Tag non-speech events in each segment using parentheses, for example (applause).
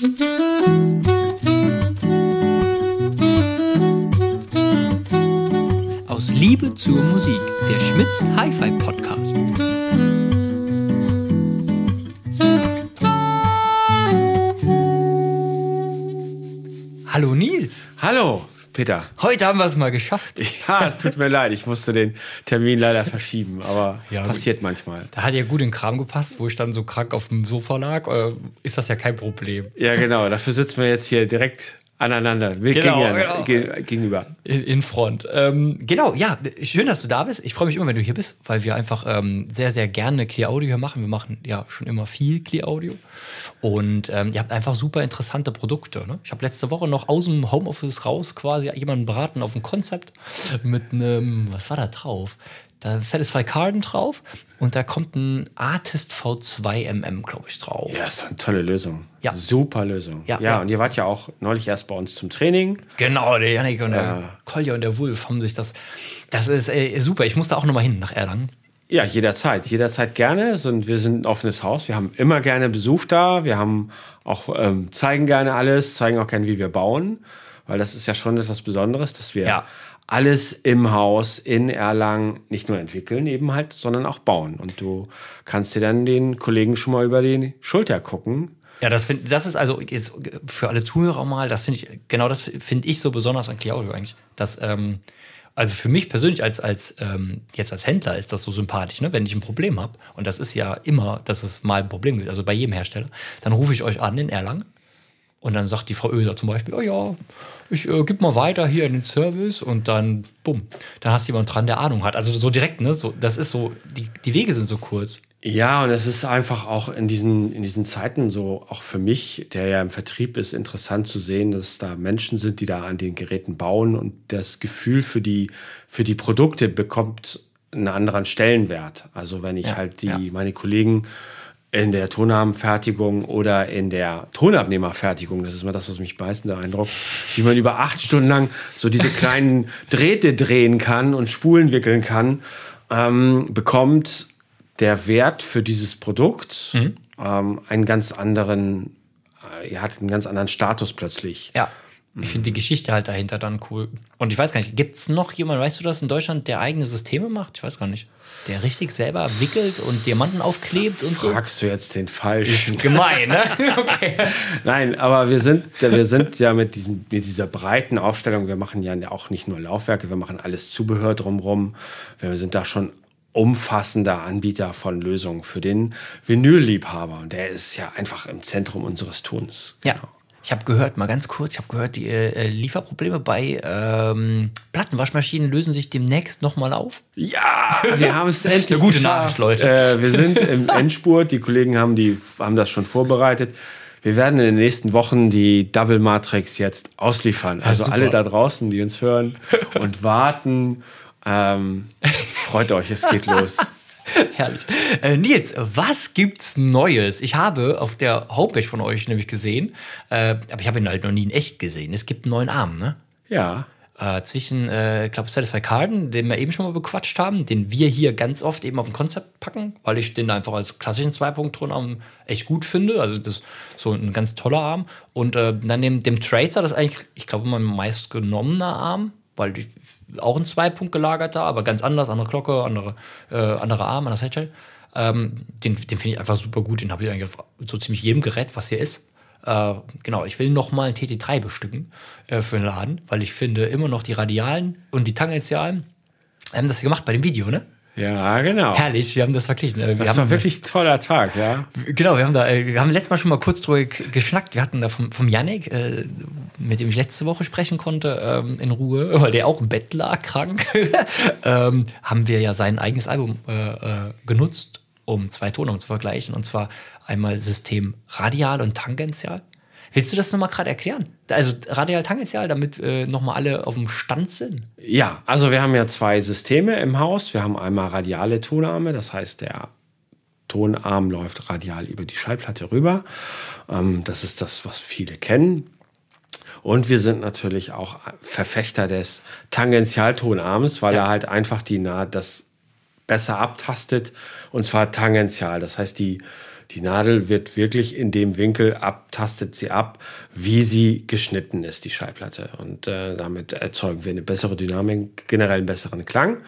Aus Liebe zur Musik, der Schmitz Hi-Fi Podcast. Hallo Nils. Hallo, Peter. Heute haben wir es mal geschafft. (laughs) Ja, es tut mir leid, ich musste den Termin leider verschieben, aber Ja, passiert manchmal. Da hat ja gut in den Kram gepasst, wo ich dann so krank auf dem Sofa lag. Äh, Ist das ja kein Problem. Ja, genau, dafür sitzen wir jetzt hier direkt aneinander, Genau, genau. ge- gegenüber. In in Front. Ähm, genau, ja, schön, dass du da bist. Ich freue mich immer, wenn du hier bist, weil wir einfach ähm, sehr, sehr gerne Clear Audio hier machen. Wir machen ja schon immer viel Clear Audio. Und ähm, ihr habt einfach super interessante Produkte. Ne? Ich habe letzte Woche noch aus dem Homeoffice raus quasi jemanden beraten auf ein Konzept mit einem, was war da drauf? Da ist Satisfy Carden drauf und da kommt ein Artist V2 MM, glaube ich, drauf. Ja, ist eine tolle Lösung. Ja. Super Lösung. Ja, Ja, ja. und ihr wart ja auch neulich erst bei uns zum Training. Genau, der Janik und der Ja. Kolja und der Wulf haben sich das. Das ist äh, super. Ich muss da auch nochmal hin nach Erlangen. Ja, jederzeit, jederzeit gerne. Sind, wir sind ein offenes Haus. Wir haben immer gerne Besuch da. Wir haben auch ähm, zeigen gerne alles, zeigen auch gerne, wie wir bauen, weil das ist ja schon etwas Besonderes, dass wir Ja. Alles im Haus in Erlangen nicht nur entwickeln, eben halt, sondern auch bauen. Und du kannst dir dann den Kollegen schon mal über die Schulter gucken. Ja, das, find, das ist also jetzt für alle Zuhörer mal, das finde ich, genau das finde ich so besonders an Clear Audio eigentlich. Dass, ähm, also für mich persönlich als, als ähm, jetzt als Händler ist das so sympathisch, ne? wenn ich ein Problem habe, und das ist ja immer, dass es mal ein Problem gibt, also bei jedem Hersteller, dann rufe ich euch an in Erlangen und dann sagt die Frau Öser zum Beispiel, oh ja, ich äh, gib mal weiter hier in den Service und dann, bumm, dann hast du jemanden dran, der Ahnung hat. Also so direkt, ne? So, das ist so, die, die Wege sind so kurz. Ja, und es ist einfach auch in diesen, in diesen Zeiten so, auch für mich, der ja im Vertrieb ist, interessant zu sehen, dass da Menschen sind, die da an den Geräten bauen und das Gefühl für die, für die Produkte bekommt einen anderen Stellenwert. Also wenn ich Ja, halt die, ja. meine Kollegen in der Tonabendfertigung oder in der Tonabnehmerfertigung, das ist mal das, was mich meistens beeindruckt, wie man über acht Stunden lang so diese (laughs) kleinen Drähte drehen kann und Spulen wickeln kann, ähm, bekommt der Wert für dieses Produkt Mhm. ähm, einen ganz anderen, äh, er hat einen ganz anderen Status plötzlich. Ja. Ich finde die Geschichte halt dahinter dann cool. Und ich weiß gar nicht, gibt es noch jemanden, weißt du das, in Deutschland, der eigene Systeme macht? Ich weiß gar nicht. Der richtig selber wickelt und Diamanten aufklebt und so? Fragst du jetzt den falschen? Gemein, ne? (laughs) (laughs) Okay. Nein, aber wir sind, wir sind ja mit, diesem, mit dieser breiten Aufstellung, wir machen ja auch nicht nur Laufwerke, wir machen alles Zubehör drumherum. Wir sind da schon umfassender Anbieter von Lösungen für den Vinylliebhaber. Und der ist ja einfach im Zentrum unseres Tuns. Ja. Ich habe gehört, mal ganz kurz, ich habe gehört, die äh, Lieferprobleme bei ähm, Plattenwaschmaschinen lösen sich demnächst nochmal auf. Ja, (laughs) wir haben es endlich. Eine gute. Nachricht, Leute. Äh, wir sind im (laughs) Endspurt. Die Kollegen haben, die, haben das schon vorbereitet. Wir werden in den nächsten Wochen die Double Matrix jetzt ausliefern. Also super. alle da draußen, die uns hören und warten, ähm, (laughs) freut euch, es geht los. (laughs) Herrlich. Äh, Nils, was gibt's Neues? Ich habe auf der Homepage von euch nämlich gesehen, äh, aber ich habe ihn halt noch nie in echt gesehen. Es gibt einen neuen Arm, ne? Ja. äh, zwischen, äh, ich glaube, Satisfy Carden, den wir eben schon mal bequatscht haben, den wir hier ganz oft eben auf ein Konzept packen, weil ich den einfach als klassischen Zwei-Punkt-Tonarm echt gut finde. Also das ist so ein ganz toller Arm. Und äh, dann dem, dem Tracer, das ist eigentlich, ich glaube, mein meist genommener Arm, weil die, auch ein Zwei-Punkt gelagerter, aber ganz anders, andere Glocke, andere, äh, andere Arm, anderes Headshell. Ähm, den den finde ich einfach super gut. Den habe ich eigentlich auf so ziemlich jedem Gerät, was hier ist. Äh, genau, ich will noch mal ein TT3 bestücken äh, für den Laden, weil ich finde immer noch die Radialen und die Tangentialen haben das gemacht bei dem Video, ne? Ja, genau. Herrlich, wir haben das verglichen. äh, Wir Das haben, war wirklich ein toller Tag, ja. Genau, wir haben da, äh, wir haben letztes Mal schon mal kurz drüber geschnackt. Wir hatten da vom, vom Yannick, äh, mit dem ich letzte Woche sprechen konnte, ähm, in Ruhe, (laughs) weil der auch im Bett lag, krank, (laughs) ähm, haben wir ja sein eigenes Album äh, äh, genutzt, um zwei Tonungen zu vergleichen. Und zwar einmal System radial und tangential. Willst du das nochmal gerade erklären? Also radial, tangential, damit äh, nochmal alle auf dem Stand sind. Ja, also wir haben ja zwei Systeme im Haus. Wir haben einmal radiale Tonarme, das heißt, der Tonarm läuft radial über die Schallplatte rüber. Ähm, das ist das, was viele kennen. Und wir sind natürlich auch Verfechter des Tangentialtonarms, weil Ja. er halt einfach die Naht das besser abtastet und zwar tangential. Das heißt, die, Die Nadel wird wirklich in dem Winkel ab, tastet sie ab, wie sie geschnitten ist, die Schallplatte. Und äh, damit erzeugen wir eine bessere Dynamik, generell einen besseren Klang.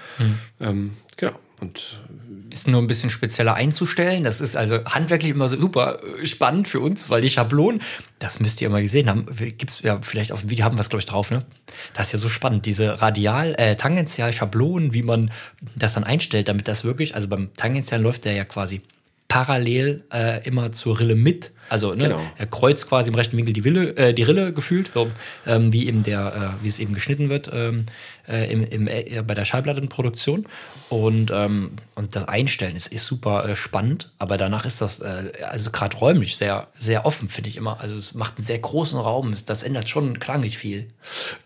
Ähm, genau. Und Ist nur ein bisschen spezieller einzustellen. Das ist also handwerklich immer super äh, spannend für uns, weil die Schablonen, das müsst ihr mal gesehen haben, gibt's ja vielleicht auf dem Video, haben wir es, glaube ich, drauf, ne? Das ist ja so spannend, diese Radial, äh, Tangential-Schablonen, wie man das dann einstellt, damit das wirklich, also beim Tangential läuft der ja quasi parallel äh, immer zur Rille mit. Also ne, Genau. er kreuzt quasi im rechten Winkel die, Wille, äh, die Rille gefühlt, so, ähm, wie eben der, äh, wie es eben geschnitten wird ähm, äh, im, im, äh, bei der Schallplattenproduktion. Und, ähm, und das Einstellen ist, ist super äh, spannend, aber danach ist das äh, also gerade räumlich sehr, sehr offen, finde ich immer. Also es macht einen sehr großen Raum. Es- Das ändert schon klanglich viel.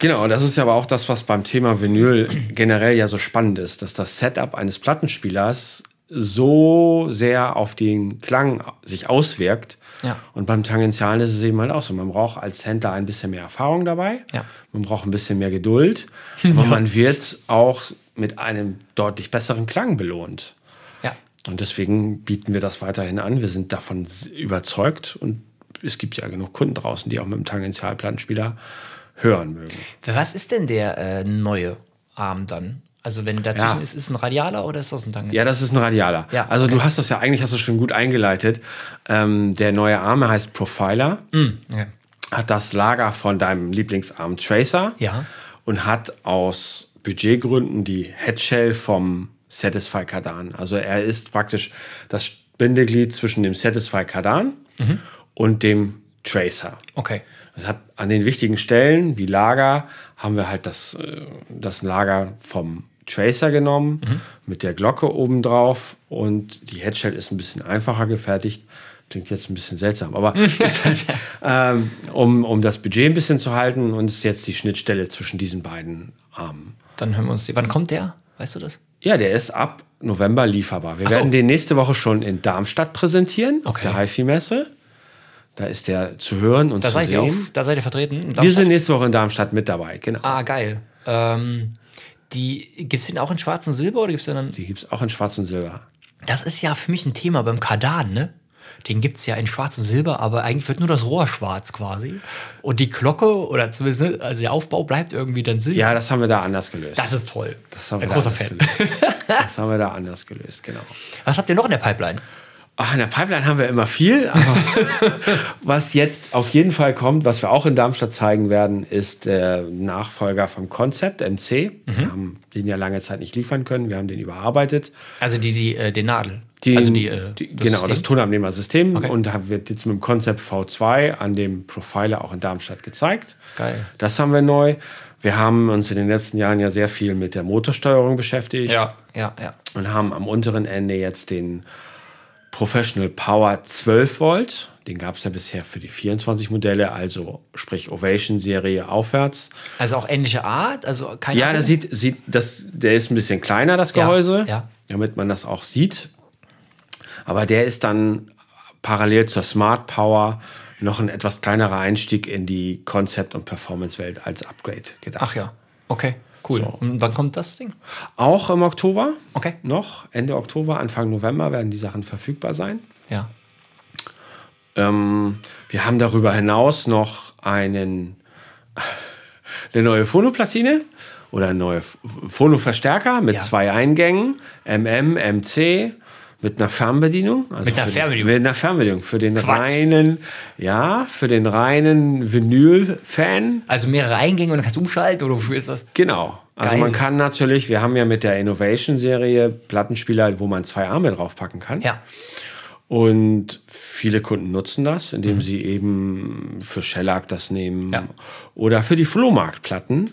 Genau, und das ist ja aber auch das, was beim Thema Vinyl generell ja so spannend ist, dass das Setup eines Plattenspielers so sehr auf den Klang sich auswirkt. Ja. Und beim Tangentialen ist es eben halt auch so. Man braucht als Händler ein bisschen mehr Erfahrung dabei. Ja. Man braucht ein bisschen mehr Geduld. (laughs) Aber man wird auch mit einem deutlich besseren Klang belohnt. Ja. Und deswegen bieten wir das weiterhin an. Wir sind davon überzeugt und es gibt ja genug Kunden draußen, die auch mit dem Tangentialplattenspieler hören mögen. Was ist denn der äh, neue Arm dann? Also wenn dazwischen Ja. ist, ist ein Radialer oder ist das ein Tangential? Ja, das ist ein Radialer. Ja, also okay. du hast das ja eigentlich hast du schon gut eingeleitet. Ähm, der neue Arm er heißt Profiler, ja. hat das Lager von deinem Lieblingsarm Tracer Ja. und hat aus Budgetgründen die Headshell vom Satisfy Cardan. Also er ist praktisch das Bindeglied zwischen dem Satisfy Cardan Mhm. und dem Tracer. Okay. Es hat an den wichtigen Stellen wie Lager haben wir halt das, äh, das Lager vom Tracer genommen mit der Glocke oben drauf und die Headshell ist ein bisschen einfacher gefertigt. Klingt jetzt ein bisschen seltsam, aber (laughs) (laughs) halt, ähm, um, um das Budget ein bisschen zu halten und ist jetzt die Schnittstelle zwischen diesen beiden Armen. Dann hören wir uns die. Wann kommt der? Weißt du das? Ja, der ist ab November lieferbar. Wir so. werden den nächste Woche schon in Darmstadt präsentieren, auf Okay. der HiFi-Messe. Da ist der zu hören und Da zu seid, ihr sehen. auf, da seid ihr vertreten? Wir sind nächste Woche in Darmstadt mit dabei, genau. Ah, geil. Ähm, die, gibt es den auch in schwarz und silber oder gibt es den dann? Die gibt es auch in Schwarz und Silber. Das ist ja für mich ein Thema beim Kardan, ne? Den gibt es ja in schwarz und silber, aber eigentlich wird nur das Rohr schwarz quasi. Und die Glocke oder zumindest ne, also der Aufbau bleibt irgendwie dann silber. Ja, das haben wir da anders gelöst. Das ist toll. das haben wir ein großer Fan. gelöst. Das haben wir da anders gelöst, genau. Was habt ihr noch in der Pipeline? Ach, in der Pipeline haben wir immer viel, aber (laughs) was jetzt auf jeden Fall kommt, was wir auch in Darmstadt zeigen werden, ist der Nachfolger vom Concept MC. Mhm. Wir haben den ja lange Zeit nicht liefern können, wir haben den überarbeitet. Also die, die, äh, den Nadel. Die, also die, äh, die, genau, das System? Tonabnehmersystem Okay. und haben- wird jetzt mit dem Concept V2 an dem Profiler auch in Darmstadt gezeigt. Geil. Das haben wir neu. Wir haben uns in den letzten Jahren ja sehr viel mit der Motorsteuerung beschäftigt Ja, ja, ja. und haben am unteren Ende jetzt den Professional Power 12 Volt. Den gab es ja bisher für die 24 Modelle, also sprich Ovation-Serie aufwärts. Also auch ähnliche Art, also keine Ja, der sieht, sieht das, der ist ein bisschen kleiner, das Ja, Gehäuse, ja. damit man das auch sieht. Aber der ist dann parallel zur Smart Power noch ein etwas kleinerer Einstieg in die Concept- und Performance-Welt als Upgrade gedacht. Ach ja, okay, cool. Und wann kommt das Ding? Auch im Oktober. Okay. Noch Ende Oktober, Anfang November werden die Sachen verfügbar sein. Ja. Ähm, wir haben darüber hinaus noch einen, (laughs) eine neue Phonoplatine oder neuen Phonoverstärker mit Ja. zwei Eingängen, MM, MC, mit einer Fernbedienung. Also Mit einer für den- Fernbedienung? Mit einer Fernbedienung. Für den Quatsch. reinen, ja, für den reinen Vinyl-Fan. Also mehrere Eingänge und dann kannst du umschalten oder wofür ist das? Genau. Also Geil. man kann natürlich, wir haben ja mit der Innovation-Serie Plattenspieler, wo man zwei Arme draufpacken kann. Ja. Und viele Kunden nutzen das, indem sie eben für Shellac das nehmen Mhm. Ja. oder für die Flohmarktplatten.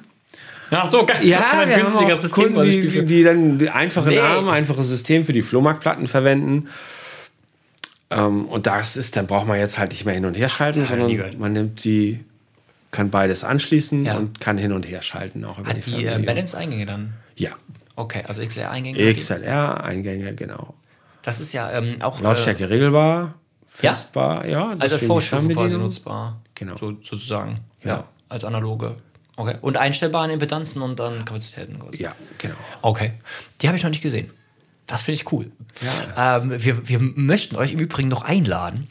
Ach so, geil. (laughs) wir haben günstiger System, Kunden, die, für- die dann die einfachen Nee. Arme, einfaches System für die Flohmarktplatten verwenden. Ähm, und das ist, dann braucht man jetzt halt nicht mehr hin und her schalten, sondern man nimmt die, kann beides anschließen Ja. und kann hin und her schalten auch Hat die äh, Fernbedienung. Balance-Eingänge dann? Ja, Okay, also XLR-Eingänge. XLR-Eingänge, genau. Das ist ja ähm, auch. Lautstärke regelbar, Ja? festbar, ja. Äh, also als die Vorstufe quasi nutzbar. Genau. So, sozusagen. Ja. Ja. Als analoge. Okay. Und einstellbaren Impedanzen und dann Kapazitäten. Ja, genau. Okay. Die habe ich noch nicht gesehen. Das finde ich cool. Ähm, wir, wir möchten euch im Übrigen noch einladen,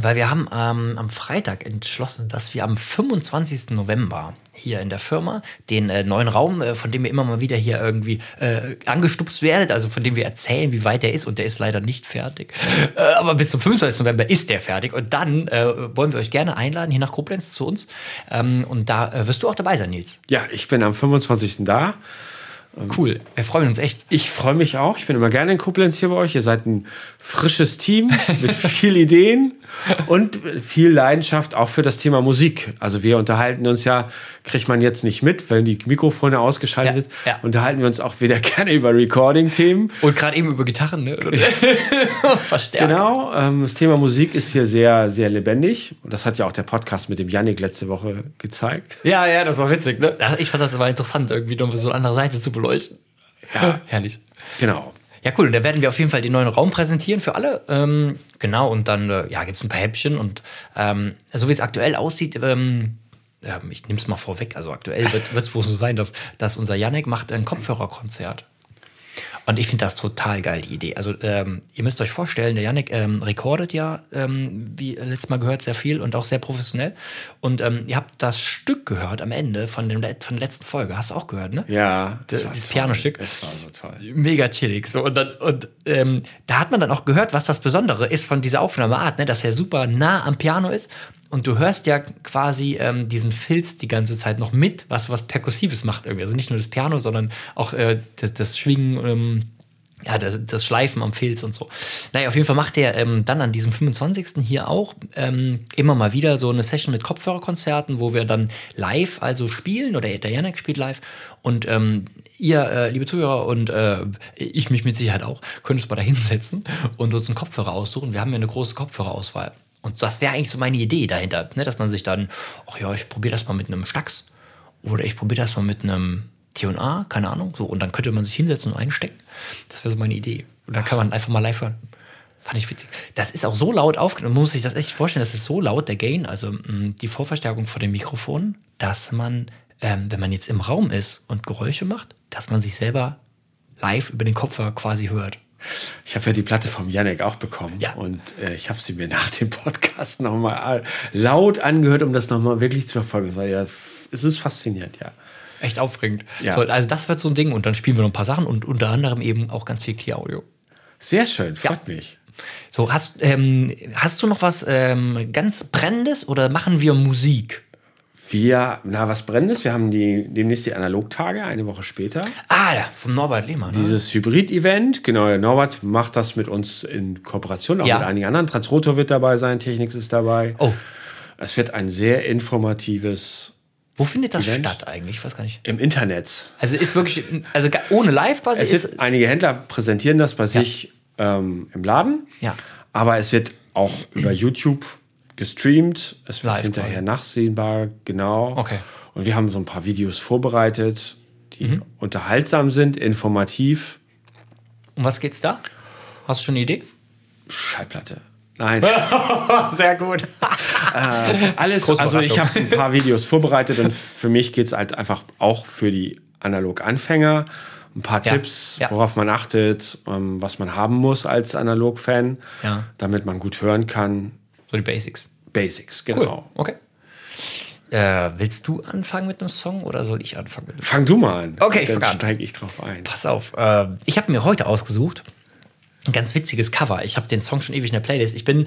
weil wir haben ähm, am Freitag entschlossen, dass wir am 25. November hier in der Firma den äh, neuen Raum, äh, von dem ihr immer mal wieder hier irgendwie äh, angestupst werdet, also von dem wir erzählen, wie weit der ist und der ist leider nicht fertig. (laughs) Äh, aber bis zum 25. November ist der fertig und dann äh, wollen wir euch gerne einladen hier nach Koblenz zu uns ähm, und da äh, wirst du auch dabei sein, Nils. Ja, ich bin am 25. da. Cool, wir freuen uns echt. Ich freue mich auch. Ich bin immer gerne in Koblenz hier bei euch. Ihr seid ein frisches Team mit (laughs) viel Ideen und viel Leidenschaft auch für das Thema Musik. Also wir unterhalten uns ja, kriegt man jetzt nicht mit, wenn die Mikrofone ausgeschaltet Ja, sind, ja. unterhalten wir uns auch wieder (laughs) gerne über Recording-Themen. Und gerade eben über Gitarren, ne? (laughs) Verstärkt. Genau, ähm, das Thema Musik ist hier sehr, sehr lebendig. Und das hat ja auch der Podcast mit dem Yannick letzte Woche gezeigt. Ja, ja, das war witzig, ne? Ich fand das aber interessant, irgendwie noch so eine andere Seite zu beleuchten. Ja, herrlich. Genau. Ja, cool. Und da werden wir auf jeden Fall den neuen Raum präsentieren für alle. Ähm, genau, und dann äh, ja, gibt es ein paar Häppchen. Und ähm, so wie es aktuell aussieht, ähm, ja, ich nehme es mal vorweg. Also aktuell wird es wohl so sein, dass, dass unser Janek macht ein Kopfhörerkonzert. Und ich finde das total geil, die Idee. Also, ähm, ihr müsst euch vorstellen, der Yannick ähm, rekordet ja, ähm, wie letztes Mal gehört, sehr viel und auch sehr professionell. Und ähm, ihr habt das Stück gehört am Ende von, dem, von der letzten Folge. Hast du auch gehört, ne? Ja, Das- das toll. Pianostück. Es war so toll. Mega chillig. So, und dann, und ähm, da hat man dann auch gehört, was das Besondere ist von dieser Aufnahmeart, ne? dass er super nah am Piano ist. Und du hörst ja quasi ähm, diesen Filz die ganze Zeit noch mit, was was Perkussives macht irgendwie. Also nicht nur das Piano, sondern auch äh, das, das Schwingen, ähm, ja, das, das Schleifen am Filz und so. Naja, auf jeden Fall macht er ähm, dann an diesem 25. hier auch ähm, immer mal wieder so eine Session mit Kopfhörerkonzerten, wo wir dann live also spielen oder der Janek spielt live und ähm, ihr, äh, liebe Zuhörer und äh, ich mich mit Sicherheit auch, könnt uns mal da hinsetzen und uns einen Kopfhörer aussuchen. Wir haben ja eine große Kopfhörerauswahl. Und das wäre eigentlich so meine Idee dahinter, ne? dass man sich dann, ach ja, ich probiere das mal mit einem Stax oder ich probiere das mal mit einem T&A, keine Ahnung. So, und dann könnte man sich hinsetzen und einstecken. Das wäre so meine Idee. Und dann kann man einfach mal live hören. Fand ich witzig. Das ist auch so laut aufgenommen. Man muss sich das echt vorstellen, das ist so laut, der Gain, also mh, die Vorverstärkung von dem Mikrofon, dass man, ähm, wenn man jetzt im Raum ist und Geräusche macht, dass man sich selber live über den Kopfhörer quasi hört. Ich habe ja die Platte vom Yannick auch bekommen. Ja. Und äh, ich habe sie mir (laughs) nach dem Podcast nochmal laut angehört, um das nochmal wirklich zu verfolgen. Es war ja, es ist faszinierend, ja. Echt aufregend. Ja. So, also das wird so ein Ding und dann spielen wir noch ein paar Sachen und unter anderem eben auch ganz viel Clear Audio. Sehr schön, freut mich. So, hast, ähm, hast du noch was ähm, ganz Brennendes oder machen wir Musik? Wir, na, was Brennendes? Wir haben die, demnächst die Analogtage, eine Woche später. Ah, ja, vom Norbert Lehmann. Ne? Dieses Hybrid-Event, genau, Norbert macht das mit uns in Kooperation, auch Ja. mit einigen anderen. Transrotor wird dabei sein, Technics ist dabei. Oh, Es wird ein sehr informatives wo findet das Event? statt eigentlich? Ich weiß gar nicht. im Internet. Also ist wirklich, also ohne Live quasi Es ist. einige Händler präsentieren das bei sich ähm, im Laden. Ja. Aber es wird auch über YouTube gestreamt. Es wird Live hinterher quasi. nachsehbar, genau. Okay. Und wir haben so ein paar Videos vorbereitet, die Mhm. unterhaltsam sind, informativ. Um was geht's da? Hast du schon eine Idee? Schallplatte. Nein, (laughs) Sehr gut. (laughs) alles. Große Also ich habe ein paar Videos vorbereitet und für mich geht es halt einfach auch für die Analog-Anfänger. Ein paar Ja, Tipps, ja. worauf man achtet, ähm, was man haben muss als Analog-Fan, Ja. damit man gut hören kann. So die Basics. Basics, Cool. genau. Okay. Äh, willst du anfangen mit einem Song oder soll ich anfangen mit einem Song? Fang du mal an. Okay, ich dann fang an. steige ich drauf ein. Pass auf. Äh, ich habe mir heute ausgesucht ein ganz witziges Cover. Ich habe den Song schon ewig in der Playlist. Ich bin,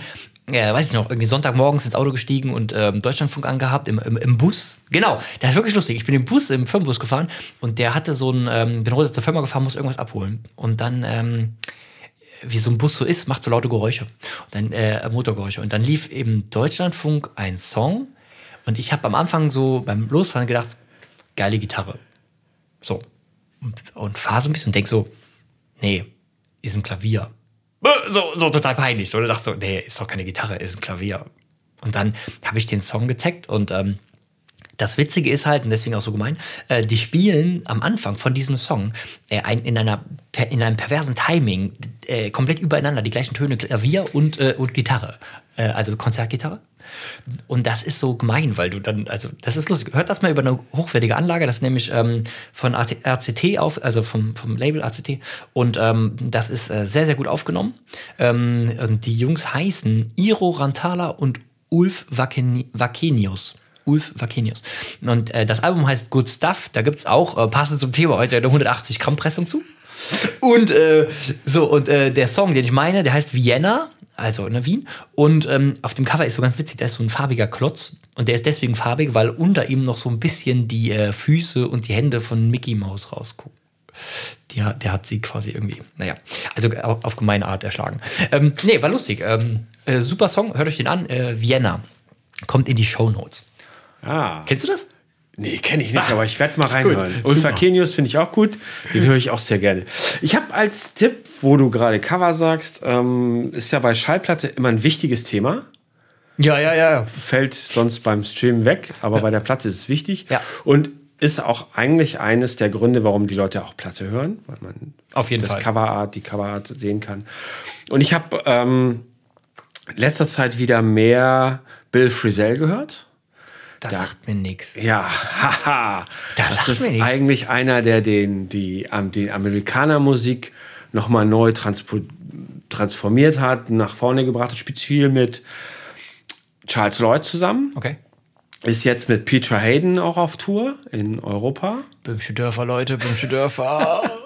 äh, weiß ich noch, irgendwie Sonntagmorgens ins Auto gestiegen und ähm, Deutschlandfunk angehabt im, im, im Bus. Genau, der ist wirklich lustig. Ich bin im Bus, im Firmenbus gefahren und der hatte so ein, ähm, bin heute zur Firma gefahren, muss irgendwas abholen. Und dann, ähm, wie so ein Bus so ist, macht so laute Geräusche. Und dann, äh, Motorgeräusche. Und dann lief im Deutschlandfunk ein Song. Und ich habe am Anfang so beim Losfahren gedacht, geile Gitarre. So. Und, und fahre so ein bisschen und denk so, nee, ist ein Klavier. So, so total peinlich. So, und dachte so, nee, ist doch keine Gitarre, ist ein Klavier. Und dann habe ich den Song getaggt und ähm, Das Witzige ist halt, und deswegen auch so gemein, äh, die spielen am Anfang von diesem Song äh, ein, in, einer, in einem perversen Timing äh, komplett übereinander die gleichen Töne Klavier und, äh, und Gitarre. Äh, also Konzertgitarre. Und das ist so gemein, weil du dann, also das ist lustig. Hört das mal über eine hochwertige Anlage, das ist nämlich ähm, von RCT auf, also vom, vom Label ACT. Und ähm, das ist äh, sehr, sehr gut aufgenommen. Ähm, und die Jungs heißen Iro Rantala und Ulf Vakeni- Vakenius. Ulf Vakenius. Und äh, das Album heißt Good Stuff. Da gibt es auch, äh, passend zum Thema heute, eine 180 Gramm Pressung zu. Und äh, so, und äh, der Song, den ich meine, der heißt Vienna, also ne, Wien. Und ähm, auf dem Cover ist so ganz witzig, da ist so ein farbiger Klotz. Und der ist deswegen farbig, weil unter ihm noch so ein bisschen die äh, Füße und die Hände von Mickey Mouse rausgucken. Hat- der hat sie quasi irgendwie, naja, also auf, auf gemeine Art erschlagen. Ähm, nee, war lustig. Ähm, äh, super Song, hört euch den an. Äh, Vienna. Kommt in die Show Notes. Ah. Kennst du das? Nee, kenne ich nicht, aber ich werde mal reinhören. gut. Und Super. Fakenius finde ich auch gut. Den höre ich auch sehr gerne. Ich habe als Tipp, wo du gerade Cover sagst, ähm, ist ja bei Schallplatte immer ein wichtiges Thema. Ja, ja, ja. Fällt sonst beim Stream weg, aber bei der Platte ist es wichtig. Ja. Und ist auch eigentlich eines der Gründe, warum die Leute auch Platte hören, weil man Auf jeden das Fall. Coverart, die Coverart sehen kann. Und ich habe ähm, in letzter Zeit wieder mehr Bill Frisell gehört. (laughs) Das sagt mir nichts. Ja, haha. Das Das, ist nichts. eigentlich einer, der den, die, die Amerikanermusik nochmal neu transformiert hat, nach vorne gebracht hat, spielt viel mit Charles Lloyd zusammen. Okay. Ist jetzt mit Peter Hayden auch auf Tour in Europa. Böhmische Dörfer, Leute, Böhmische Dörfer. (laughs)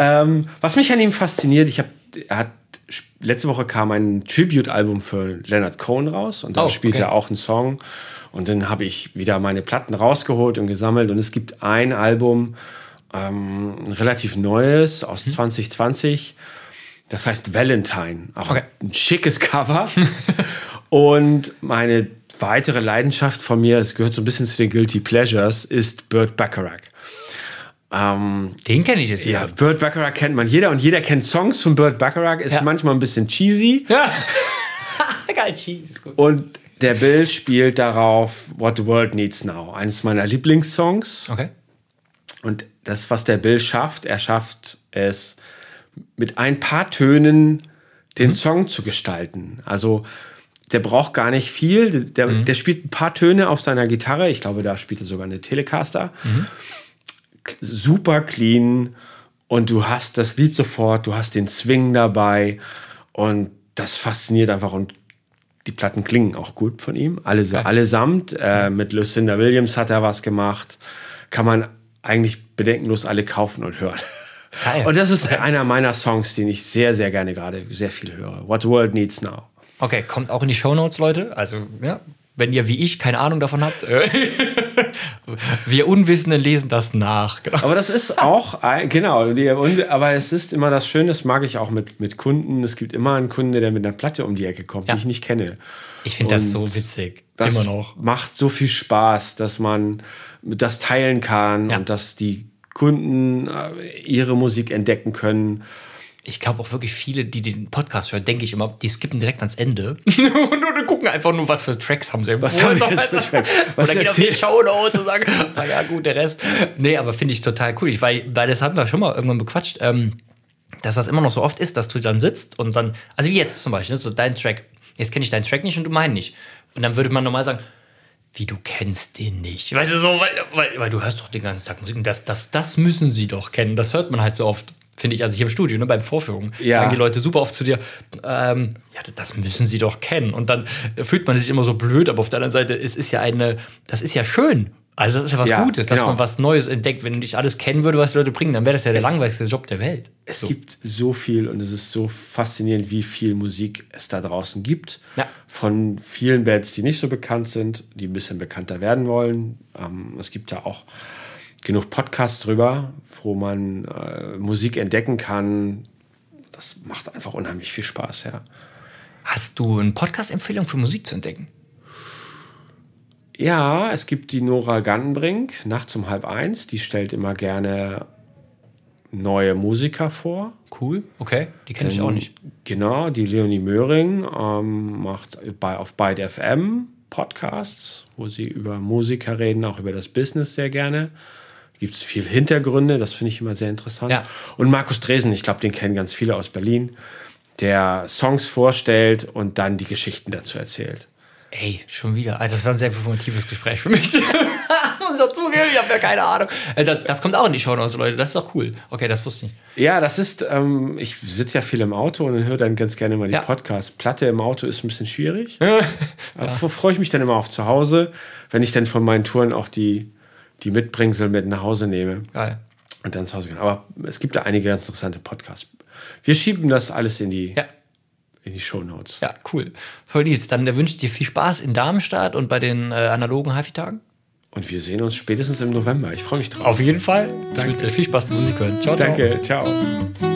Ähm, was mich an ihm fasziniert, ich habe, hat letzte Woche kam ein Tribute-Album für Leonard Cohen raus und da Oh, spielt okay. er auch einen Song. Und dann habe ich wieder meine Platten rausgeholt und gesammelt und es gibt ein Album, ähm, ein relativ neues aus Mhm. 2020. Das heißt Valentine. Auch Okay. ein schickes Cover. (laughs) und meine weitere Leidenschaft von mir, es gehört so ein bisschen zu den Guilty Pleasures, ist Burt Bacharach. Ähm, Den kenne ich jetzt ja, wieder. Burt Bacharach kennt man jeder und jeder kennt Songs von Burt Bacharach. Ist Ja. manchmal ein bisschen cheesy. Ja. (laughs) Geil, ist gut. Und der Bill spielt darauf What the World Needs Now. Eines meiner Lieblingssongs. Okay. Und das, was der Bill schafft, er schafft es mit ein paar Tönen den Song zu gestalten. Also der braucht gar nicht viel. Der, der spielt ein paar Töne auf seiner Gitarre. Ich glaube, da spielt er sogar eine Telecaster. Super clean. Und du hast das Lied sofort, du hast den Swing dabei. Und das fasziniert einfach. Und die Platten klingen auch gut von ihm. Alle, Geil. allesamt. Äh, mit Lucinda Williams hat er was gemacht. Kann man eigentlich bedenkenlos alle kaufen und hören. Geil. Und das ist einer meiner Songs, den ich sehr, sehr gerne gerade sehr viel höre. What the World Needs Now. Okay, kommt auch in die Shownotes, Leute. Also, ja, wenn ihr wie ich keine Ahnung davon habt, äh, (laughs) wir Unwissenden lesen das nach. Genau. Aber das ist auch, ein- genau, die, aber es ist immer das Schöne, das mag ich auch mit, mit Kunden. Es gibt immer einen Kunde, der mit einer Platte um die Ecke kommt, Ja. die ich nicht kenne. Ich finde das so witzig. Das Immer noch. macht so viel Spaß, dass man das teilen kann Ja. und dass die Kunden äh, ihre Musik entdecken können. Ich glaube auch wirklich viele, die den Podcast hören, denke ich immer, die skippen direkt ans Ende (laughs) und, gucken einfach nur, was für Tracks haben sie Was haben jetzt für (laughs) Tracks? Was Oder gehen auf die Shownotes und sagen, na ja, gut, der Rest. Nee, aber finde ich total cool. Ich, weil, weil das hatten wir schon mal irgendwann bequatscht, ähm, dass das immer noch so oft ist, dass du dann sitzt und dann, also wie jetzt zum Beispiel, ne, so dein Track, jetzt kenne ich deinen Track nicht und du meinen nicht. Und dann würde man normal sagen, wie du kennst den nicht. Weißt du, so, weil, weil, weil du hörst doch den ganzen Tag Musik. Und das, das, das müssen sie doch kennen. Das hört man halt so oft, finde ich. Also hier im Studio, ne, beim Vorführungen, Ja. sagen die Leute super oft zu dir, ähm, ja, das müssen sie doch kennen. Und dann fühlt man sich immer so blöd, aber auf der anderen Seite, es ist ja eine, das ist ja schön. Also das ist ja was Ja, Gutes, dass genau. man was Neues entdeckt. Wenn ich alles kennen würde, was die Leute bringen, dann wäre das ja der langweiligste Job der Welt. Es gibt so viel und es ist so faszinierend, wie viel Musik es da draußen gibt. Ja. Von vielen Bands, die nicht so bekannt sind, die ein bisschen bekannter werden wollen. Ähm, es gibt ja auch genug Podcasts drüber, wo man äh, Musik entdecken kann. Das macht einfach unheimlich viel Spaß, ja. Hast du eine Podcast-Empfehlung für Musik zu entdecken? Ja, es gibt die Nora Gantenbrink, nachts um halb eins. Die stellt immer gerne neue Musiker vor. Cool, okay. Die kenne ich auch nicht. Genau, die Leonie Möhring ähm, macht bei, auf Byte FM Podcasts, wo sie über Musiker reden, auch über das Business sehr gerne. Gibt es viel Hintergründe, das finde ich immer sehr interessant. Ja. Und Markus Dresen, ich glaube, den kennen ganz viele aus Berlin, der Songs vorstellt und dann die Geschichten dazu erzählt. Ey, schon wieder. Also das war ein sehr informatives Gespräch für mich. (laughs) Muss zugeben, ich habe ja keine Ahnung. Äh, Das, das kommt auch in die Show Notes, Leute. Das ist doch cool. Okay, das wusste ich. Ja, das ist, ähm, ich sitze ja viel im Auto und höre dann ganz gerne mal die Ja. Podcasts. Platte im Auto ist ein bisschen schwierig. (laughs) Aber freue ich mich dann immer auf zu Hause, wenn ich dann von meinen Touren auch die, die Mitbringsel mit nach Hause nehme Geil. und dann zu Hause gehen. Aber es gibt da einige ganz interessante Podcasts. Wir schieben das alles in die, Ja. in die Shownotes. Ja, cool. Toll, Nils. Dann wünsche ich dir viel Spaß in Darmstadt und bei den äh, analogen HiFi-Tagen. Und wir sehen uns spätestens im November. Ich freue mich drauf. Auf jeden Fall. Dir viel Spaß beim Musik hören. Ciao, ciao. Danke, ciao.